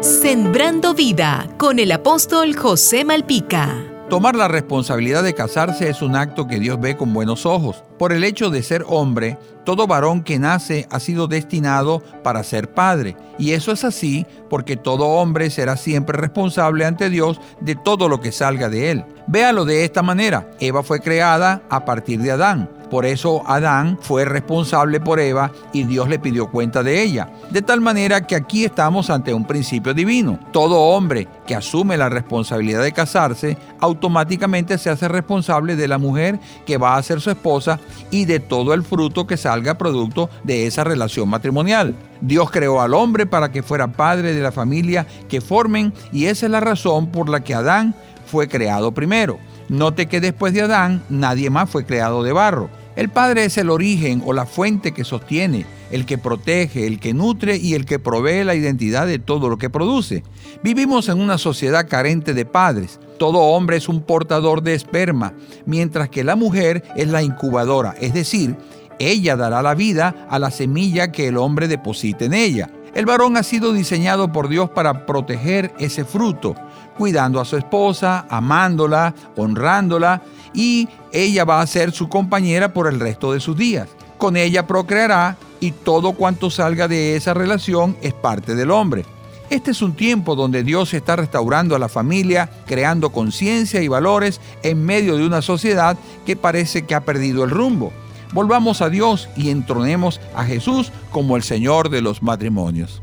Sembrando vida con el apóstol José Malpica. Tomar la responsabilidad de casarse es un acto que Dios ve con buenos ojos. Por el hecho de ser hombre, todo varón que nace ha sido destinado para ser padre. Y eso es así porque todo hombre será siempre responsable ante Dios de todo lo que salga de él. Véalo de esta manera. Eva fue creada a partir de Adán. Por eso Adán fue responsable por Eva y Dios le pidió cuenta de ella. De tal manera que aquí estamos ante un principio divino. Todo hombre que asume la responsabilidad de casarse automáticamente se hace responsable de la mujer que va a ser su esposa y de todo el fruto que salga producto de esa relación matrimonial. Dios creó al hombre para que fuera padre de la familia que formen y esa es la razón por la que Adán fue creado primero. Note que después de Adán nadie más fue creado de barro. El Padre es el origen o la fuente que sostiene, el que protege, el que nutre y el que provee la identidad de todo lo que produce. Vivimos en una sociedad carente de padres. Todo hombre es un portador de esperma, mientras que la mujer es la incubadora, es decir, ella dará la vida a la semilla que el hombre deposite en ella. El varón ha sido diseñado por Dios para proteger ese fruto, cuidando a su esposa, amándola, honrándola y ella va a ser su compañera por el resto de sus días. Con ella procreará y todo cuanto salga de esa relación es parte del hombre. Este es un tiempo donde Dios está restaurando a la familia, creando conciencia y valores en medio de una sociedad que parece que ha perdido el rumbo. Volvamos a Dios y entronemos a Jesús como el Señor de los matrimonios.